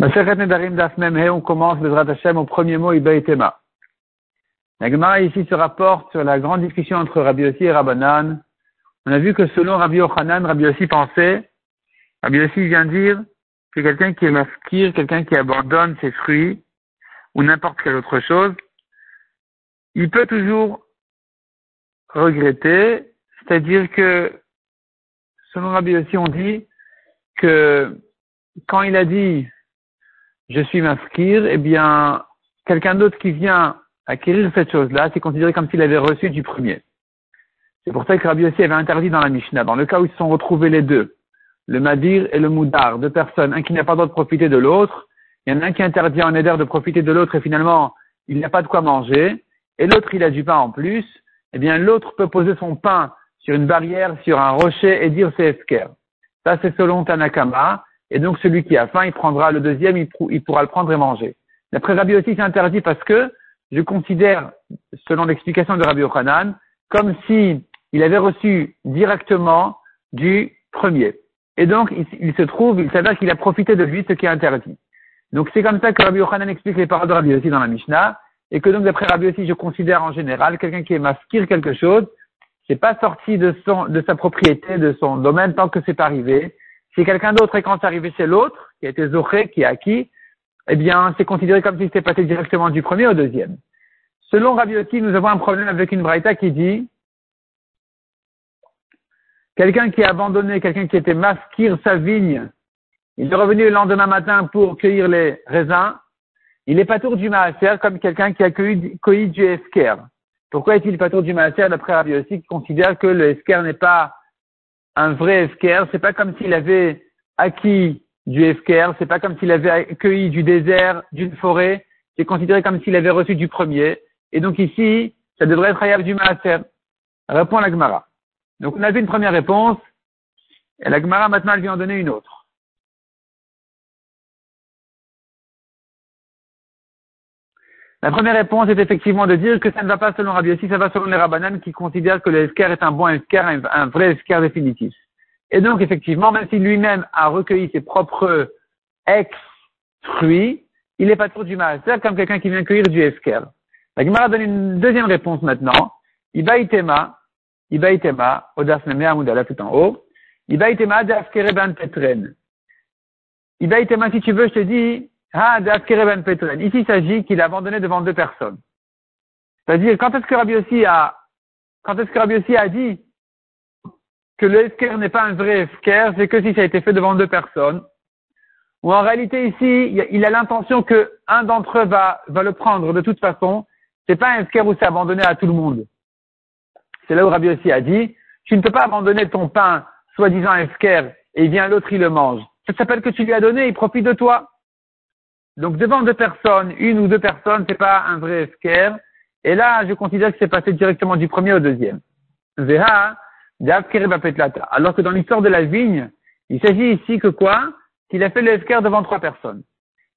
on commence le Hashem au premier mot Iba Tema. La Gemara ici se rapporte sur la grande discussion entre Rabbi Yossi et Rabbanan. On a vu que selon Rabbi Yochanan, Rabbi Yossi pensait, Rabbi Yossi vient dire que quelqu'un qui est maskir, quelqu'un qui abandonne ses fruits, ou n'importe quelle autre chose, il peut toujours regretter, c'est-à-dire que, selon Rabbi Yossi, on dit que quand il a dit je suis maskir, eh bien, quelqu'un d'autre qui vient acquérir cette chose-là, c'est considéré comme s'il avait reçu du premier. C'est pour ça que Rabbi aussi avait interdit dans la Mishnah, dans le cas où ils se sont retrouvés les deux, le Madir et le Moudar, deux personnes, un qui n'a pas le droit de profiter de l'autre, il y en a un qui interdit en Éder de profiter de l'autre et finalement, il n'a pas de quoi manger, et l'autre, il a du pain en plus, eh bien, l'autre peut poser son pain sur une barrière, sur un rocher et dire c'est esker. Ça, c'est selon Tanakama, et donc celui qui a faim, il prendra le deuxième, il, pourra le prendre et manger. D'après Rabbi aussi, c'est interdit parce que je considère, selon l'explication de Rabbi Yochanan, comme si il avait reçu directement du premier. Et donc, il, se trouve, il s'avère qu'il a profité de lui, ce qui est interdit. Donc, c'est comme ça que Rabbi Yochanan explique les paroles de Rabbi aussi dans la Mishnah, et que donc, d'après Rabbi aussi, je considère en général, quelqu'un qui est quelque chose, c'est pas sorti de son, de sa propriété, de son domaine, tant que c'est pas arrivé, si quelqu'un d'autre et quand c'est arrivé chez l'autre, qui a été zoché, qui a acquis, eh bien, c'est considéré comme si c'était passé directement du premier au deuxième. Selon Rabbi nous avons un problème avec une braïta qui dit quelqu'un qui a abandonné, quelqu'un qui était masquir sa vigne, il est revenu le lendemain matin pour cueillir les raisins, il est pas tour du maaser comme quelqu'un qui a cueilli, du esker. Pourquoi est-il pas tour du maaser d'après Rabbi qui considère que le esker n'est pas un vrai esker, c'est pas comme s'il avait acquis du esker, c'est pas comme s'il avait accueilli du désert, d'une forêt, c'est considéré comme s'il avait reçu du premier. Et donc ici, ça devrait être Hayab du Maaser. Répond la Gemara. Donc on a vu une première réponse, et la Gemara maintenant elle vient en donner une autre. La première réponse est effectivement de dire que ça ne va pas selon Rabbi Yossi, ça va selon les Rabbanan qui considèrent que le est un bon esker, un, vrai esker définitif. Et donc, effectivement, même si lui-même a recueilli ses propres ex-fruits, il n'est pas trop du mal. C'est comme quelqu'un qui vient cueillir du esker. La Gemara donne une deuxième réponse maintenant. Iba itema, Iba itema, odas là tout en haut. Iba itema ben petren. Iba itema, si tu veux, je te dis, Ici, il s'agit qu'il a abandonné devant deux personnes. C'est-à-dire, quand est-ce que Rabbi aussi a, quand est-ce que Rabbi aussi a dit que le esker n'est pas un vrai esker, c'est que si ça a été fait devant deux personnes. Ou en réalité, ici, il a l'intention que un d'entre eux va, va le prendre de toute façon. C'est pas un esker où c'est abandonné à tout le monde. C'est là où Rabbi aussi a dit, tu ne peux pas abandonner ton pain, soi-disant esker, et vient l'autre, il le mange. Ça s'appelle que tu lui as donné, il profite de toi. Donc devant deux personnes, une ou deux personnes, c'est pas un vrai esker. Et là, je considère que c'est passé directement du premier au deuxième. Alors que dans l'histoire de la vigne, il s'agit ici que quoi? Qu'il a fait le devant trois personnes.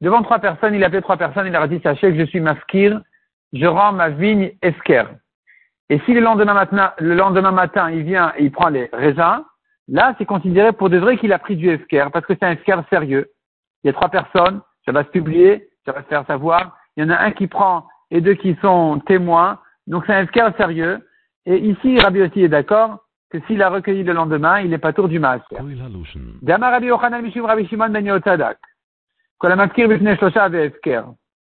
Devant trois personnes, il a appelé trois personnes, il leur a dit, sachez que je suis maskir, je rends ma vigne esker. Et si le lendemain matin, le lendemain matin, il vient et il prend les raisins, là, c'est considéré pour de vrai qu'il a pris du esker, parce que c'est un esker sérieux. Il y a trois personnes, ça va se publier, ça va se faire savoir. Il y en a un qui prend et deux qui sont témoins. Donc c'est un cas sérieux. Et ici, Rabbi aussi est d'accord que s'il a recueilli le lendemain, il n'est pas tour du master. Dama Rabbi Yochanan Rabbi Shimon Ben Yotadak. Bifne.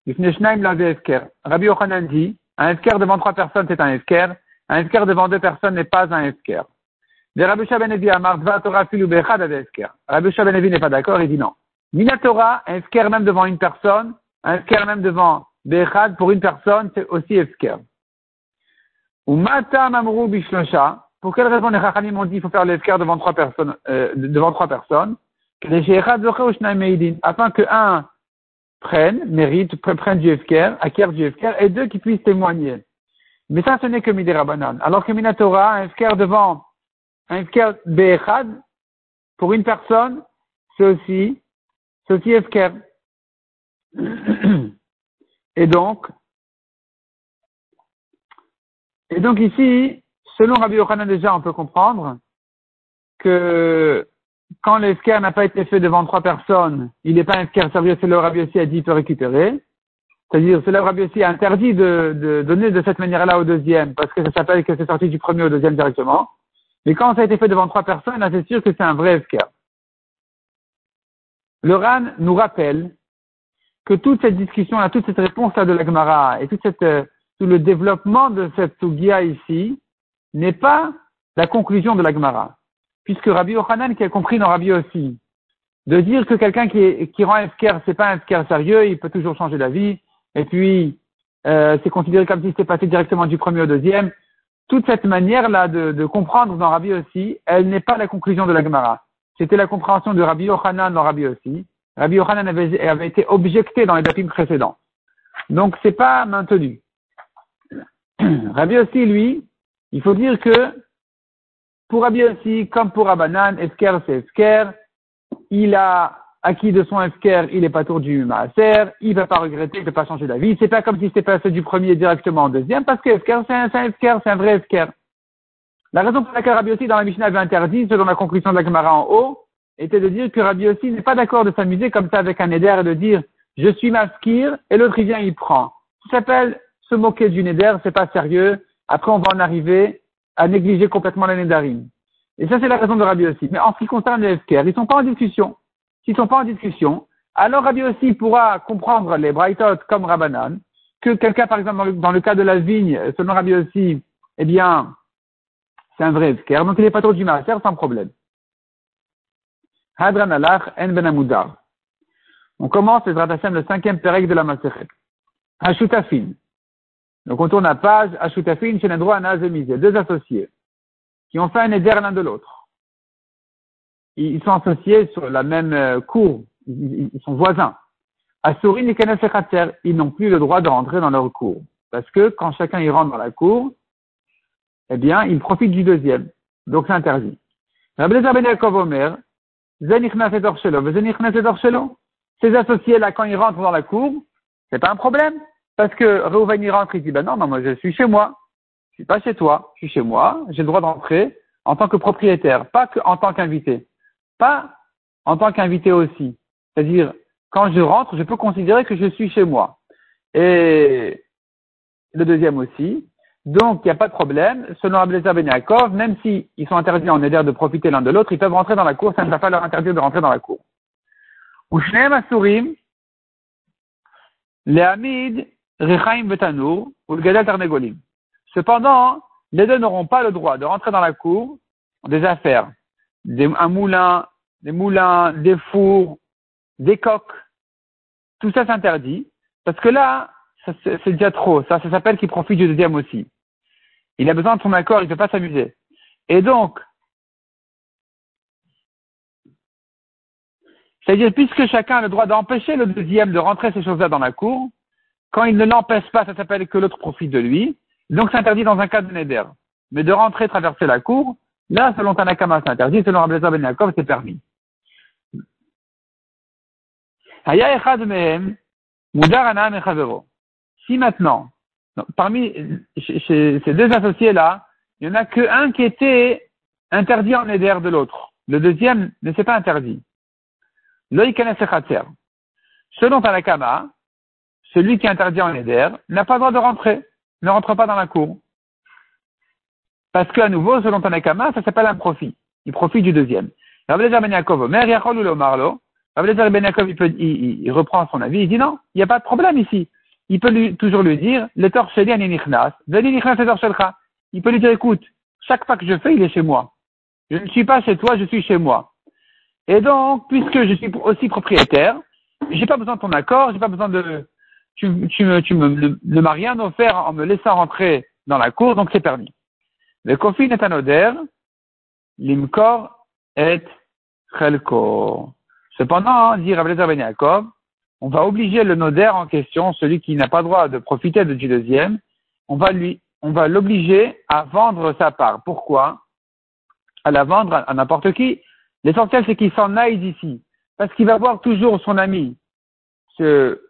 Bifne shnaim la ve'efker. Rabbi Yochanan dit, un efker devant trois personnes, c'est un efker. Un efker devant deux personnes n'est pas un efker. Rabbi Shabenevi Amar, Dva Torah filu be'echad ve'efker. Rabbi Shabenevi n'est pas d'accord, il dit non. Minatora, un esker même devant une personne, un esker même devant Bechad pour une personne, c'est aussi esker. Ou Mata Bishlosha, pour quelle raison les Chachamim ont dit qu'il faut faire l'esker devant trois personnes, euh, devant trois personnes, afin que un prenne, mérite, prenne du esker, acquiert du esker, et deux qui puissent témoigner. Mais ça, ce n'est que Midirabanan. Alors que Minatora, un esker devant, un esker Bechad, pour une personne, c'est aussi Ceci est Et donc, et donc ici, selon Rabbi Yochanan déjà, on peut comprendre que quand l'esquer n'a pas été fait devant trois personnes, il n'est pas un esquer sérieux, c'est le Rabbi aussi a dit il peut récupérer. C'est-à-dire, c'est le Rabbi aussi a interdit de, de donner de cette manière-là au deuxième, parce que ça s'appelle que c'est sorti du premier au deuxième directement. Mais quand ça a été fait devant trois personnes, là, c'est sûr que c'est un vrai esquer. Le RAN nous rappelle que toute cette discussion-là, toute cette réponse-là de la Gemara et euh, tout le développement de cette Sugia ici n'est pas la conclusion de la Gemara. Puisque Rabbi Yochanan, qui a compris dans Rabbi aussi, de dire que quelqu'un qui, rend ce c'est pas un sérieux, il peut toujours changer d'avis, et puis euh, c'est considéré comme si c'était passé directement du premier au deuxième. Toute cette manière-là de, de, comprendre dans Rabbi aussi, elle n'est pas la conclusion de la Gemara. C'était la compréhension de Rabbi Yochanan dans Rabbi aussi. Rabbi Yochanan avait, été objecté dans les dapim précédents. Donc c'est pas maintenu. Rabbi aussi, lui, il faut dire que pour Rabbi aussi, comme pour Abanan, Esker c'est Esker, il a acquis de son Esker, il est pas tour du Maaser, il va pas regretter, il ne peut pas changer d'avis. C'est pas comme si c'était passé du premier directement au deuxième, parce que c'est un, un Esker, c'est un vrai Esker. La raison pour laquelle Rabbi aussi dans la Mishnah avait interdit, selon la conclusion de la Gemara en haut, était de dire que Rabbi aussi n'est pas d'accord de s'amuser comme ça avec un éder et de dire je suis maskir et l'autre il vient il prend. Ça s'appelle se moquer du neder, c'est pas sérieux. Après on va en arriver à négliger complètement les nedarim. Et ça c'est la raison de Rabbi aussi. Mais en ce qui concerne les FKR, ils sont pas en discussion. S'ils sont pas en discussion, alors Rabbi aussi pourra comprendre les brightot comme Rabbanan, que quelqu'un par exemple dans le, cas de la vigne, selon Rabbi aussi, eh bien c'est un vrai FKR, donc il n'est pas trop du maaser sans problème. Hadran alach en ben On commence les le cinquième pérec de la Masechet. Hashutafin. Donc on tourne à page, Hashutafin, chez droit Nazemizé, deux associés, qui ont fait un éder l'un de l'autre. Ils sont associés sur la même euh, cour, ils sont voisins. Asurin et Kenefechater, ils n'ont plus le droit de rentrer dans leur cour. Parce que quand chacun y rentre dans la cour, eh bien, ils profitent du deuxième. Donc c'est interdit. Rabbi Ben Yaakov Omer, ces associés-là, quand ils rentrent dans la cour, c'est pas un problème. Parce que Reuven y rentre, il dit, ben non, non, moi je suis chez moi. Je suis pas chez toi. Je suis chez moi. J'ai le droit d'entrer en tant que propriétaire, pas en tant qu'invité. Pas en tant qu'invité aussi. C'est-à-dire, quand je rentre, je peux considérer que je suis chez moi. Et le deuxième aussi, donc, il n'y a pas de problème. Selon Abdelaziz Ben même s'ils sont interdits en éder de profiter l'un de l'autre, ils peuvent rentrer dans la cour, ça ne va pas leur interdire de rentrer dans la cour. Cependant, les deux n'auront pas le droit de rentrer dans la cour des affaires, des, un moulin, des moulins, des fours, des coques. Tout ça s'interdit, parce que là, c'est déjà trop. Ça, ça s'appelle qu'il profite du deuxième aussi. Il a besoin de son accord, il ne peut pas s'amuser. Et donc, c'est-à-dire, puisque chacun a le droit d'empêcher le deuxième de rentrer ces choses-là dans la cour, quand il ne l'empêche pas, ça s'appelle que l'autre profite de lui. Donc, c'est interdit dans un cas de Neder. Mais de rentrer, traverser la cour, là, selon Tanakama, c'est interdit. Selon Rabbi Ben c'est permis. Si maintenant, parmi ces deux associés-là, il n'y en a qu'un qui était interdit en éder de l'autre. Le deuxième ne s'est pas interdit. Selon Tanakama, celui qui est interdit en éder n'a pas le droit de rentrer, ne rentre pas dans la cour. Parce qu'à nouveau, selon Tanakama, ça s'appelle un profit. Il profite du deuxième. Yaakov, ben il, reprend son avis, il dit non, il n'y a pas de problème ici il peut toujours lui dire, le torcheli aninichnas, il peut lui dire, écoute, chaque pas que je fais, il est chez moi. Je ne suis pas chez toi, je suis chez moi. Et donc, puisque je suis aussi propriétaire, j'ai pas besoin de ton accord, j'ai pas besoin de, tu, tu me, tu me, ne, m'as rien offert en me laissant rentrer dans la cour, donc c'est permis. Le kofin est un l'imkor est chelko. Cependant, dit Rabbi Ben Yaakov, on va obliger le nodaire en question, celui qui n'a pas droit de profiter du deuxième, on va lui, on va l'obliger à vendre sa part. Pourquoi? À la vendre à, n'importe qui. L'essentiel, c'est qu'il s'en aille d'ici. Parce qu'il va voir toujours son ami se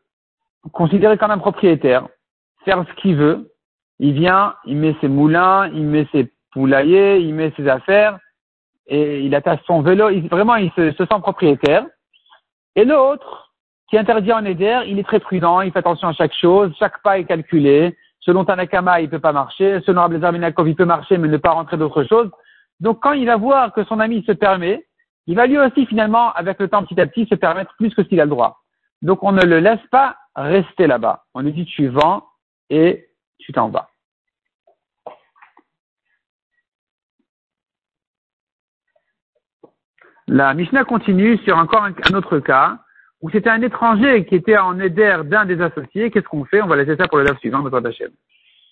considérer comme un propriétaire, faire ce qu'il veut. Il vient, il met ses moulins, il met ses poulaillers, il met ses affaires. et il attache son vélo, il, vraiment il se, se sent propriétaire. Et l'autre, qui interdit en éder, il est très prudent, il fait attention à chaque chose, chaque pas est calculé. Selon Tanakama, il peut pas marcher. Selon Abelazar Minakov, il peut marcher, mais ne pas rentrer d'autre chose. Donc, quand il va voir que son ami se permet, il va lui aussi, finalement, avec le temps, petit à petit, se permettre plus que s'il a le droit. Donc, on ne le laisse pas rester là-bas. On lui dit, tu vends et tu t'en vas. La Mishnah continue sur encore un, autre cas où c'était un étranger qui était en éder d'un des associés. Qu'est-ce qu'on fait? On va laisser ça pour le DAF suivant, notre Hachem.